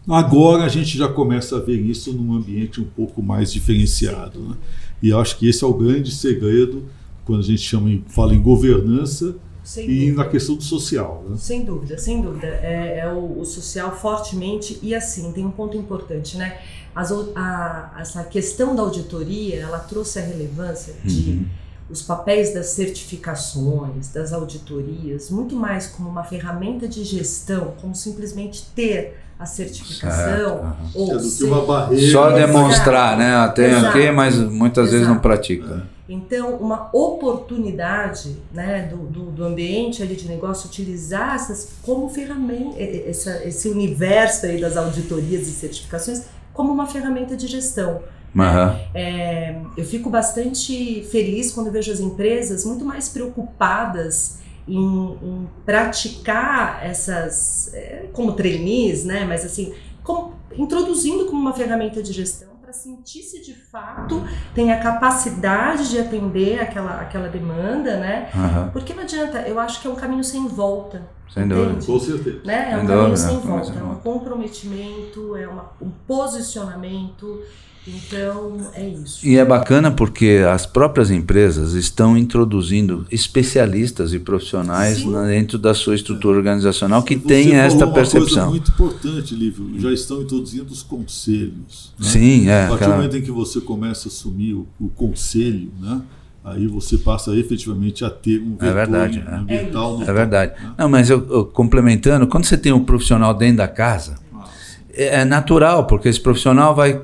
Agora a gente já começa a ver isso num ambiente um pouco mais diferenciado. Né? E acho que esse é o grande segredo quando a gente chama, fala em governança sem e dúvida. na questão do social. Né? Sem dúvida, sem dúvida. É, é o, o, social fortemente e assim, tem um ponto importante, né? As, a, essa questão da auditoria, ela trouxe a relevância de uhum os papéis das certificações, das auditorias, muito mais como uma ferramenta de gestão, como simplesmente ter a certificação certo. ou é do que uma barreira. Só demonstrar, né? Tem aqui, mas muitas Exato. vezes não pratica. Então, uma oportunidade né, do, do, do, ambiente ali de negócio utilizar essas como ferramenta, essa, esse universo aí das auditorias e certificações como uma ferramenta de gestão. Uhum. É, eu fico bastante feliz quando vejo as empresas muito mais preocupadas em, em praticar essas, é, como trainees, né? Mas assim, como, introduzindo como uma ferramenta de gestão para sentir se de fato tem a capacidade de atender aquela, aquela demanda, né? Uhum. Porque não adianta, eu acho que é um caminho sem volta. Sem dúvida. Com certeza. Né? É um caminho sem volta, é um comprometimento, é uma, um posicionamento. Então, é isso. E é bacana porque as próprias empresas estão introduzindo especialistas e profissionais dentro da sua estrutura organizacional que tem esta percepção. Coisa muito importante, Lívio, já estão introduzindo os conselhos. Né? Sim, é. A partir aquela... do momento em que você começa a assumir o, o conselho, né? aí você passa efetivamente a ter um vetor é verdade, ambiental. É, é verdade. Né? Não, mas eu, eu, complementando, quando você tem um profissional dentro da casa, é natural, porque esse profissional vai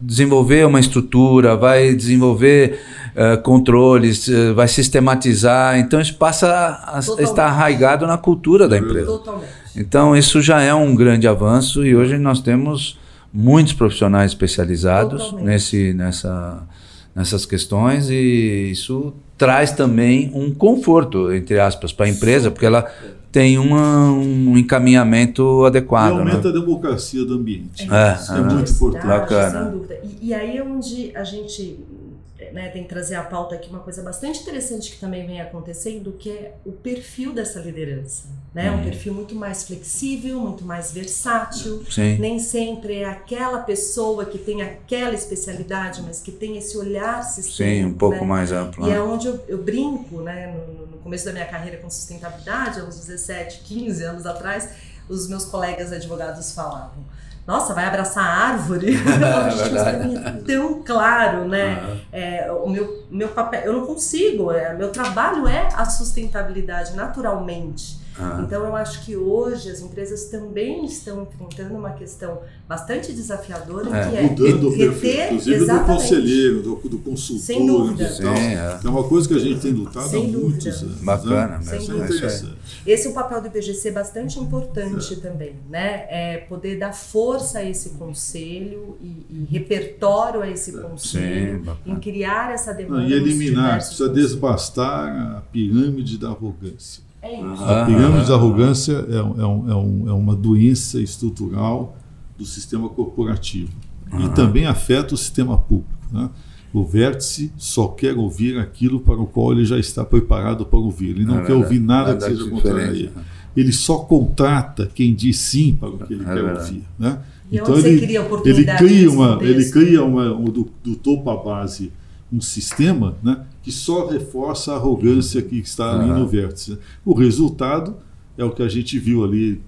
desenvolver uma estrutura, vai desenvolver uh, controles, uh, vai sistematizar. Então, isso passa a Totalmente. estar arraigado na cultura da empresa. Totalmente. Então, isso já é um grande avanço e hoje nós temos muitos profissionais especializados nesse, nessa, nessas questões e isso traz também um conforto, entre aspas, para a empresa, porque ela tem uma, um encaminhamento adequado. E aumenta né? a democracia do ambiente. É, Isso é, é muito importante. Bacana. Sem dúvida. E, e aí é onde a gente né, tem que trazer a pauta aqui uma coisa bastante interessante que também vem acontecendo, que é o perfil dessa liderança. Né? Uhum. Um perfil muito mais flexível, muito mais versátil. Sim. Nem sempre é aquela pessoa que tem aquela especialidade, mas que tem esse olhar sistêmico. Sim, um pouco né? mais amplo. E é onde eu, eu brinco, né, no, no, começo da minha carreira com sustentabilidade, há uns 17, 15 anos atrás, os meus colegas advogados falavam nossa, vai abraçar a árvore? é, tão claro, né? Uhum. É, o meu, meu papel, eu não consigo, é, meu trabalho é a sustentabilidade naturalmente. Ah. Então eu acho que hoje as empresas também estão enfrentando uma questão bastante desafiadora é. que é mudando o perfil, inclusive exatamente. do conselheiro, do, do consultor, Sem dúvida. Sim, é. é. uma coisa que a gente tem lutado Sem há dúvida. muitos anos. Né? Bacana, né? Sem dúvida. Esse é um papel do IBGC bastante importante é. também, né? É poder dar força a esse conselho e, e repertório a esse conselho, Sim, em criar essa demanda. e eliminar, precisa desbastar a pirâmide da arrogância. É isso. A pirâmide da arrogância é, é, um, é, um, é, uma doença estrutural do sistema corporativo uhum. e também afeta o sistema público. Né? O vértice só quer ouvir aquilo para o qual ele já está preparado para ouvir. Ele não é quer verdade. ouvir nada, que seja contrário a ele. Ele só contrata quem diz sim para o que ele é quer verdade. ouvir. Né? então ele, cria ele cria uma, ele cria uma, do, do topo à base um sistema né, que só reforça a arrogância que está ali no vértice. O resultado é o que a gente viu ali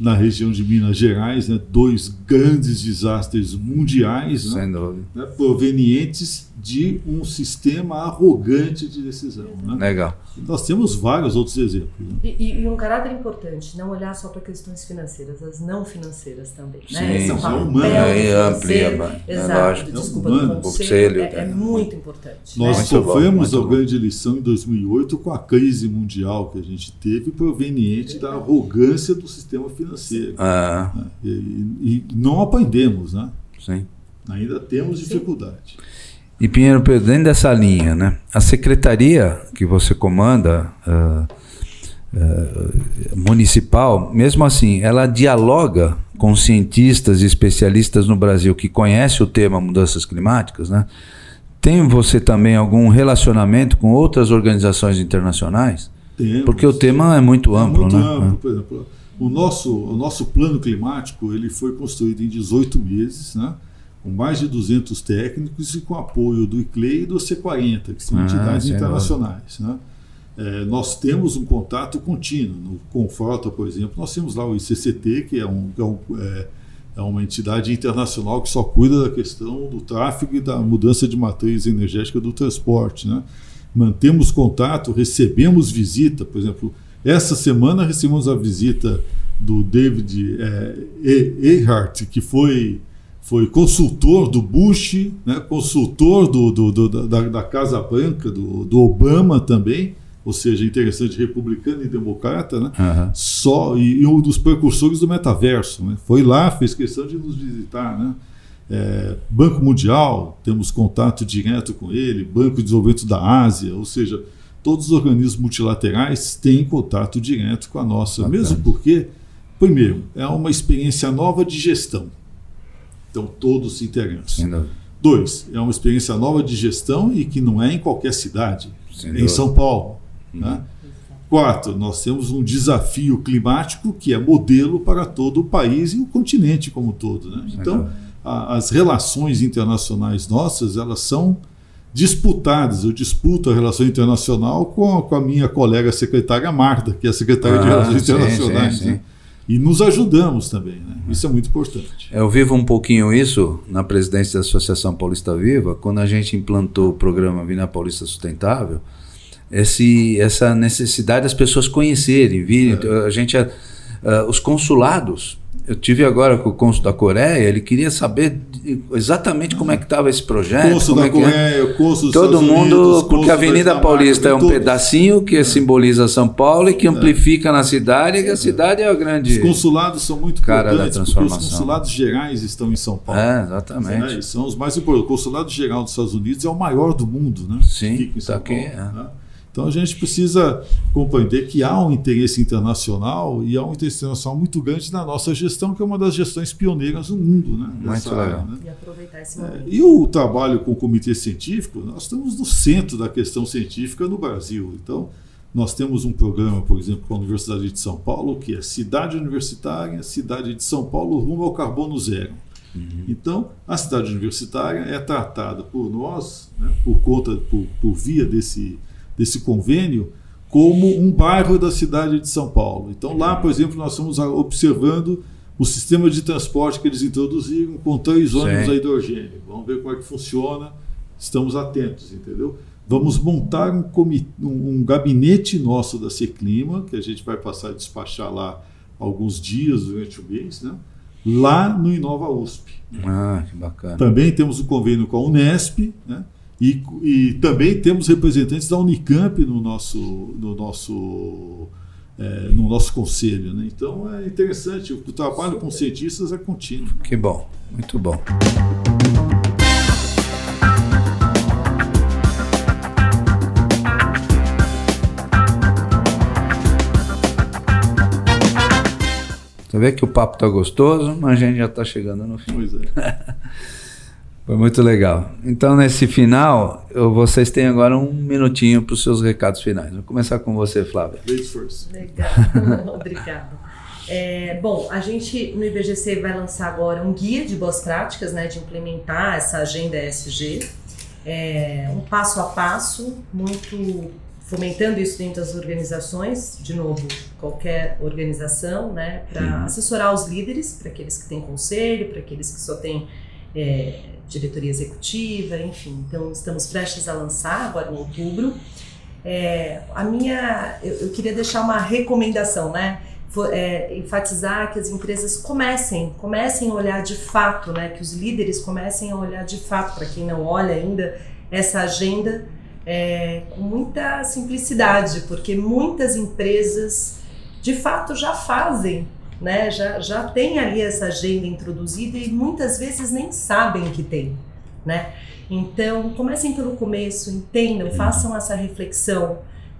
na região de Minas Gerais, né, dois grandes desastres mundiais né, né, provenientes de um sistema arrogante de decisão. Né? Legal. Nós temos vários outros exemplos. Né? E, e, um caráter importante, não olhar só para questões financeiras, as não financeiras também. Sim, né? Sim, é humano. É, amplia, é lógico. Desculpa, é, humano. Conselho, é, é, muito importante. Nós né? sofremos a grande lição em 2008 com a crise mundial que a gente teve proveniente da arrogância do sistema financeiro. Ah. Né? E, e, não aprendemos, né? Sim. Ainda temos dificuldade. Sim. E Pinheiro Pedro, dentro dessa linha, né, a secretaria que você comanda, uh, uh, municipal, mesmo assim, ela dialoga com cientistas e especialistas no Brasil que conhecem o tema mudanças climáticas, né? Tem você também algum relacionamento com outras organizações internacionais? Temos. Porque o tema é muito é amplo, muito né? Amplo, por exemplo, o nosso, o nosso plano climático ele foi construído em 18 meses, né? Com mais de 200 técnicos e com apoio do ICLEI e do C40, que são ah, entidades internacionais. Né? É, nós temos um contato contínuo. No Confrota, por exemplo, nós temos lá o ICCT, que é, um, é, um, é, é uma entidade internacional que só cuida da questão do tráfego e da mudança de matriz energética do transporte. Né? Mantemos contato, recebemos visita, por exemplo, essa semana recebemos a visita do David é, Earhart, que foi foi consultor do Bush, né, consultor do, do, do da, da, Casa Branca, do, do, Obama também, ou seja, interessante, republicano e democrata, né? Uhum. Só, e, e, um dos precursores do metaverso. Né? Foi lá, fez questão de nos visitar. Né? É, Banco Mundial, temos contato direto com ele, Banco de Desenvolvimento da Ásia, ou seja, todos os organismos multilaterais têm contato direto com a nossa, Bacana. mesmo porque, primeiro, é uma experiência nova de gestão. Então todos se interessam. Dois, é uma experiência nova de gestão e que não é em qualquer cidade, é em São Paulo. Uhum. Né? Quatro, nós temos um desafio climático que é modelo para todo o país e o continente como todo. Né? Então, a, as relações internacionais nossas, elas são disputadas. Eu disputo a relação internacional com a, com a minha colega secretária Marta, que é a secretária ah, de Relações sim, Internacionais. Sim, sim. Né? E nos ajudamos também. Né? Isso é muito importante. Eu vivo um pouquinho isso na presidência da Associação Paulista Viva, quando a gente implantou o programa Vina Paulista Sustentável, esse, essa necessidade das pessoas conhecerem, virem. É. A gente, uh, os consulados, eu tive agora com o cônsul da Coreia, ele queria saber exatamente como é que estava esse projeto. Cônsul da é, é Coreia, é. cônsul Todo mundo, Unidos, porque a Avenida Paulista é um todos. pedacinho que é. simboliza São Paulo e que amplifica é. na cidade, e a cidade é a grande. Os consulados são muito cara da transformação. Os consulados gerais estão em São Paulo. É, exatamente. Né? São os mais importantes. O consulado geral dos Estados Unidos é o maior do mundo, né? Sim, está aqui. Paulo, é. né? Então a gente precisa compreender que há um interesse internacional e há um interesse internacional muito grande na nossa gestão, que é uma das gestões pioneiras no mundo. Né, muito legal. Né? E aproveitar esse momento. É, e o trabalho com o comitê científico, nós estamos no centro da questão científica no Brasil. Então, nós temos um programa, por exemplo, com a Universidade de São Paulo, que é Cidade Universitária, Cidade de São Paulo rumo ao carbono zero. Uhum. Então, a cidade universitária é tratada por nós, né, por conta, por, por via desse desse convênio como um bairro da cidade de São Paulo. Então, lá, por exemplo, nós estamos observando o sistema de transporte que eles introduziram com três ônibus a hidrogênio. Vamos ver como é que funciona. Estamos atentos, entendeu? Vamos montar um, um gabinete nosso da Seclima, que a gente vai passar a despachar lá alguns dias durante o mês, né? lá no Inova USP. Ah, que bacana. Também temos um convênio com a Unesp, né? E, e também temos representantes da Unicamp no nosso, no nosso, é, no nosso conselho. Né? Então é interessante, o trabalho com cientistas é contínuo. Que bom, muito bom. Você vê que o papo está gostoso, mas a gente já está chegando no fim. Pois é. Foi muito legal. Então, nesse final, eu, vocês têm agora um minutinho para os seus recados finais. Vou começar com você, Flávia. Legal, obrigada. É, bom, a gente no IBGC vai lançar agora um guia de boas práticas, né, de implementar essa agenda ESG. É, um passo a passo, muito fomentando isso dentro das organizações, de novo, qualquer organização, né, para assessorar os líderes, para aqueles que têm conselho, para aqueles que só têm é, diretoria executiva, enfim. Então, estamos prestes a lançar agora em outubro. É, a minha, eu, eu, queria deixar uma recomendação, né? For, é, enfatizar que as empresas comecem, comecem a olhar de fato, né? Que os líderes comecem a olhar de fato, para quem não olha ainda, essa agenda é, com muita simplicidade, porque muitas empresas de fato já fazem né? Já, já tem ali essa agenda introduzida e muitas vezes nem sabem que tem, né? Então, comecem pelo começo, entendam, façam essa reflexão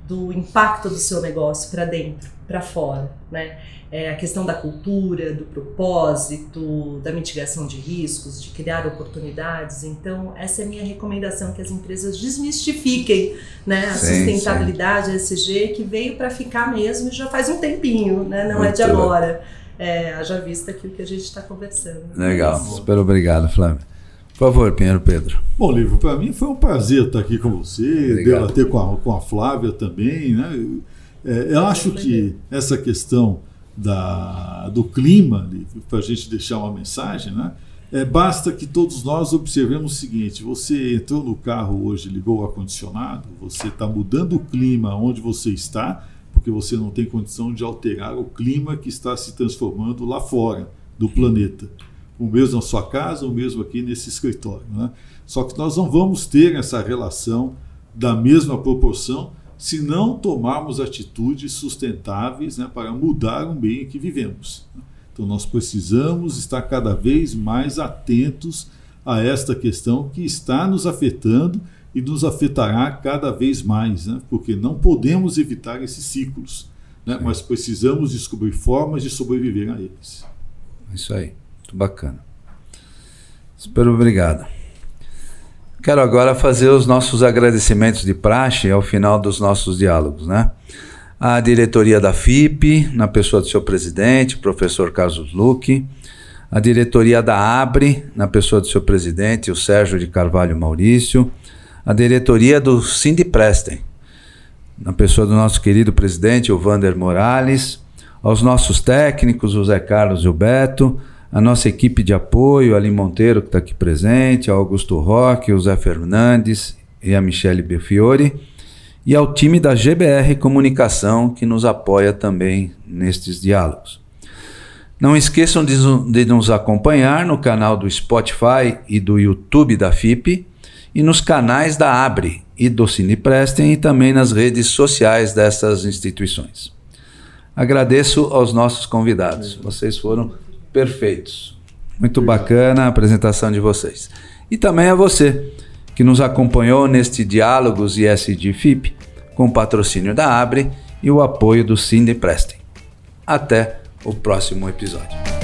do impacto do seu negócio para dentro, para fora, né? É a questão da cultura, do propósito, da mitigação de riscos, de criar oportunidades. Então, essa é a minha recomendação que as empresas desmistifiquem, né, a sim, sustentabilidade sim. SG que veio para ficar mesmo e já faz um tempinho, né? Não Muito é de agora. É, haja vista aquilo que a gente está conversando. Legal, super obrigado, Flávio. Por favor, Pinheiro Pedro. Bom, Livro, para mim foi um prazer estar aqui com você, debater com a, com a Flávia também. Né? É, eu acho que essa questão da, do clima, para a gente deixar uma mensagem, né? É, basta que todos nós observemos o seguinte: você entrou no carro hoje, ligou o ar-condicionado, você está mudando o clima onde você está, porque você não tem condição de alterar o clima que está se transformando lá fora do planeta. O mesmo na sua casa, o mesmo aqui nesse escritório. Né? Só que nós não vamos ter essa relação da mesma proporção se não tomarmos atitudes sustentáveis né, para mudar o meio em que vivemos. Então, nós precisamos estar cada vez mais atentos a esta questão que está nos afetando e nos afetará cada vez mais, né, porque não podemos evitar esses ciclos, né, mas precisamos descobrir formas de sobreviver a eles. Isso aí, muito bacana. Super obrigado. Quero agora fazer os nossos agradecimentos de praxe ao final dos nossos diálogos, né? A diretoria da FIP, na pessoa do seu presidente, professor Carlos Luque, a diretoria da ABRE, na pessoa do seu presidente, o Sérgio de Carvalho Maurício, a diretoria do Cindy Prestem, na pessoa do nosso querido presidente, o Vander Morales, aos nossos técnicos, o Zé Carlos e o Beto, a nossa equipe de apoio, Ali Monteiro, que está aqui presente, ao Augusto Roque, o Zé Fernandes e a Michele Belfiore, e ao time da GBR Comunicação, que nos apoia também nestes diálogos. Não esqueçam de, de nos acompanhar no canal do Spotify e do YouTube da FIP e nos canais da Abre e do Cineprestem e também nas redes sociais dessas instituições. Agradeço aos nossos convidados. Vocês foram perfeitos. Muito bacana a apresentação de vocês. E também a você que nos acompanhou neste Diálogos ISD FIP com o patrocínio da Abre e o apoio do Cine Prestem. Até o próximo episódio.